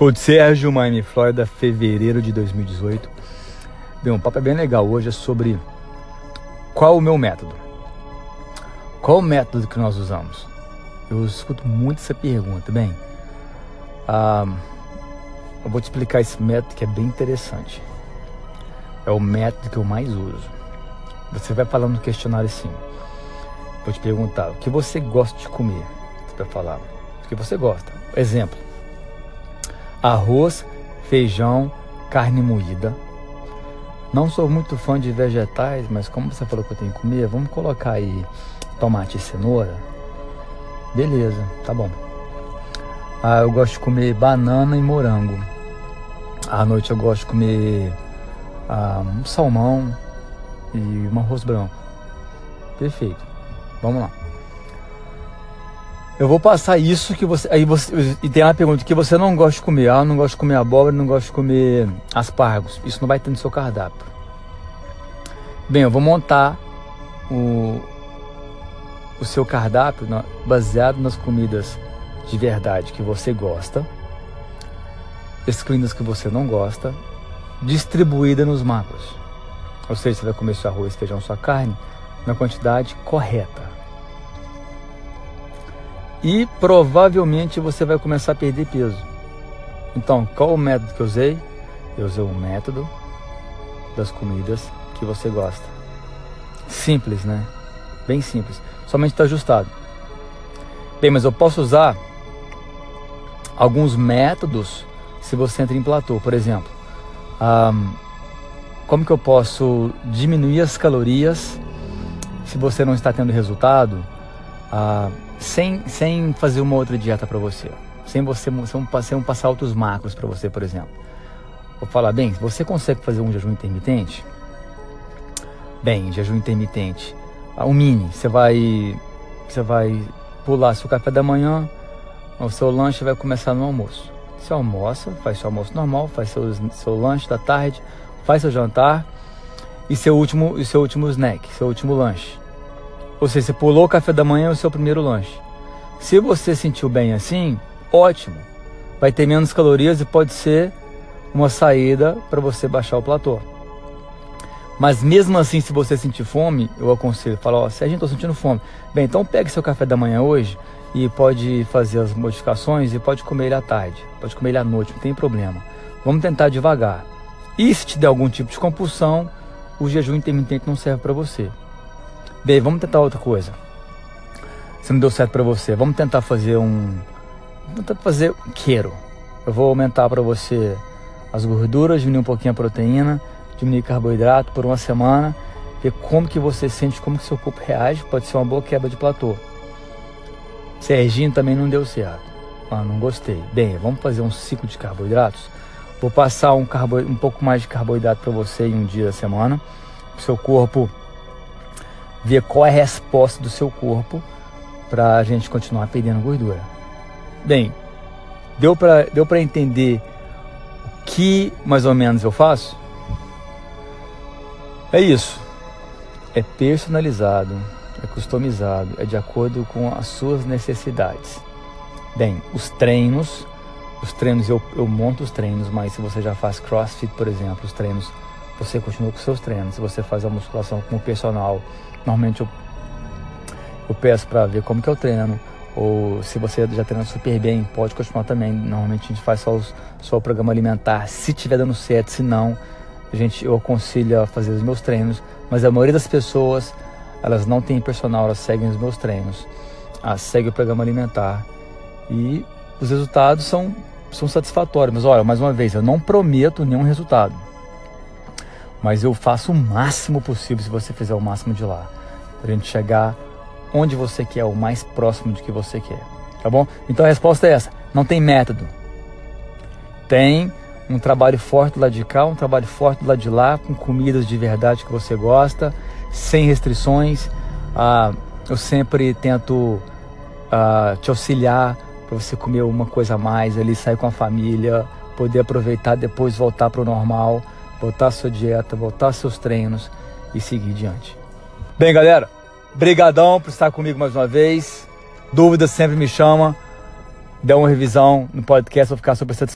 Code Sérgio, Miami, Flórida, fevereiro de 2018. Bem, o papo é bem legal hoje é sobre qual o meu método. Qual o método que nós usamos? Eu escuto muito essa pergunta. Bem, ah, eu vou te explicar esse método que é bem interessante. É o método que eu mais uso. Você vai falando no questionário assim. Vou te perguntar o que você gosta de comer. Você vai falar o que você gosta. Exemplo: arroz, feijão, carne moída. Não sou muito fã de vegetais, mas como você falou que eu tenho que comer, vamos colocar aí tomate e cenoura. Beleza, tá bom. Ah, eu gosto de comer banana e morango. À noite eu gosto de comer ah, um salmão e um arroz branco. Perfeito. Vamos lá. Eu vou passar isso que você. Aí você. E tem uma pergunta que você não gosta de comer. Ah, não gosto de comer abóbora, não gosto de comer aspargos. Isso não vai ter no seu cardápio. Bem, eu vou montar o, o seu cardápio baseado nas comidas de verdade que você gosta, excluindo as que você não gosta, distribuída nos macros. Ou seja, você vai comer seu arroz, feijão, sua carne na quantidade correta. E provavelmente você vai começar a perder peso. Então, qual o método que eu usei? Eu usei o método das comidas que você gosta. Simples, né? Bem simples. Somente está ajustado. Bem, mas eu posso usar alguns métodos se você entra em platô. Por exemplo, um, como que eu posso diminuir as calorias se você não está tendo resultado? Uh, sem, sem fazer uma outra dieta para você. Sem você sem, passar outros macros para você, por exemplo. Vou falar, bem, você consegue fazer um jejum intermitente? Bem, jejum intermitente. Ah, o mini, você vai, você vai pular seu café da manhã, o seu lanche vai começar no almoço. Você almoça, faz seu almoço normal, faz seu, seu lanche da tarde, faz seu jantar e seu último, e seu último snack, seu último lanche. Ou seja, você pulou o café da manhã e o seu primeiro lanche. Se você sentiu bem assim, ótimo. Vai ter menos calorias e pode ser uma saída para você baixar o platô. Mas mesmo assim, se você sentir fome, eu aconselho, fala, ó, Sérgio, estou sentindo fome. Bem, então pegue seu café da manhã hoje e pode fazer as modificações e pode comer ele à tarde, pode comer ele à noite, não tem problema. Vamos tentar devagar. E se te der algum tipo de compulsão, o jejum intermitente não serve para você. Bem, vamos tentar outra coisa. Se não deu certo para você, vamos tentar fazer um. Vamos tentar fazer queiro. Eu vou aumentar para você as gorduras, diminuir um pouquinho a proteína, diminuir carboidrato por uma semana, ver como que você sente, como que seu corpo reage. Pode ser uma boa quebra de platô. Serginho também não deu certo. Ah, não gostei. Bem, vamos fazer um ciclo de carboidratos. Vou passar um, carbo... um pouco mais de carboidrato para você em um dia da semana. Seu corpo ver qual é a resposta do seu corpo para a gente continuar perdendo gordura. Bem, deu para deu entender o que mais ou menos eu faço? É isso. É personalizado, é customizado, é de acordo com as suas necessidades. Bem, os treinos, os treinos eu, eu monto os treinos, mas se você já faz CrossFit, por exemplo, os treinos, você continua com seus treinos. Se você faz a musculação com o personal, Normalmente eu, eu peço para ver como que eu treino. Ou se você já treina super bem, pode continuar também. Normalmente a gente faz só, os, só o programa alimentar, se tiver dando certo, se não, a gente, eu aconselho a fazer os meus treinos. Mas a maioria das pessoas, elas não têm personal, elas seguem os meus treinos. Elas seguem o programa alimentar. E os resultados são, são satisfatórios. Mas olha, mais uma vez, eu não prometo nenhum resultado mas eu faço o máximo possível se você fizer o máximo de lá, para a gente chegar onde você quer, o mais próximo de que você quer, tá bom? Então a resposta é essa: não tem método. Tem um trabalho forte lado de cá, um trabalho forte lado de lá, com comidas de verdade que você gosta, sem restrições. Ah, eu sempre tento ah, te auxiliar para você comer uma coisa a mais ali, sair com a família, poder aproveitar depois voltar para o normal voltar a sua dieta, voltar seus treinos e seguir diante. Bem, galera, brigadão por estar comigo mais uma vez. Dúvidas sempre me chama. Dê uma revisão no podcast, vou ficar super satisfeito.